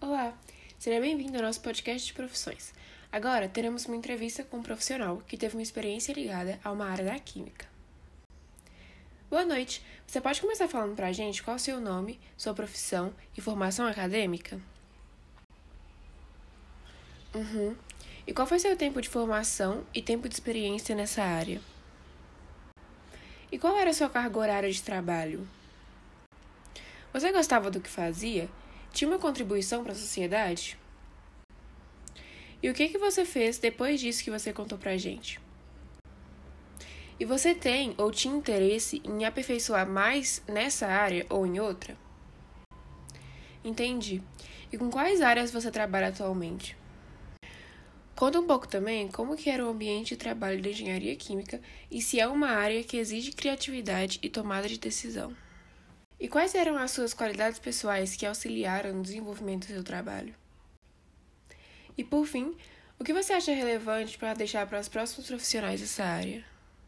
Olá, seja bem-vindo ao nosso podcast de profissões. Agora teremos uma entrevista com um profissional que teve uma experiência ligada a uma área da química. Boa noite, você pode começar falando pra gente qual é o seu nome, sua profissão e formação acadêmica? Uhum. E qual foi seu tempo de formação e tempo de experiência nessa área? E qual era a sua carga horária de trabalho? Você gostava do que fazia? Tinha uma contribuição para a sociedade? E o que, que você fez depois disso que você contou pra gente? E você tem ou tinha interesse em aperfeiçoar mais nessa área ou em outra? Entendi. E com quais áreas você trabalha atualmente? Conta um pouco também como que era o ambiente de trabalho da engenharia química e se é uma área que exige criatividade e tomada de decisão. E quais eram as suas qualidades pessoais que auxiliaram no desenvolvimento do seu trabalho? E por fim, o que você acha relevante para deixar para os próximos profissionais dessa área?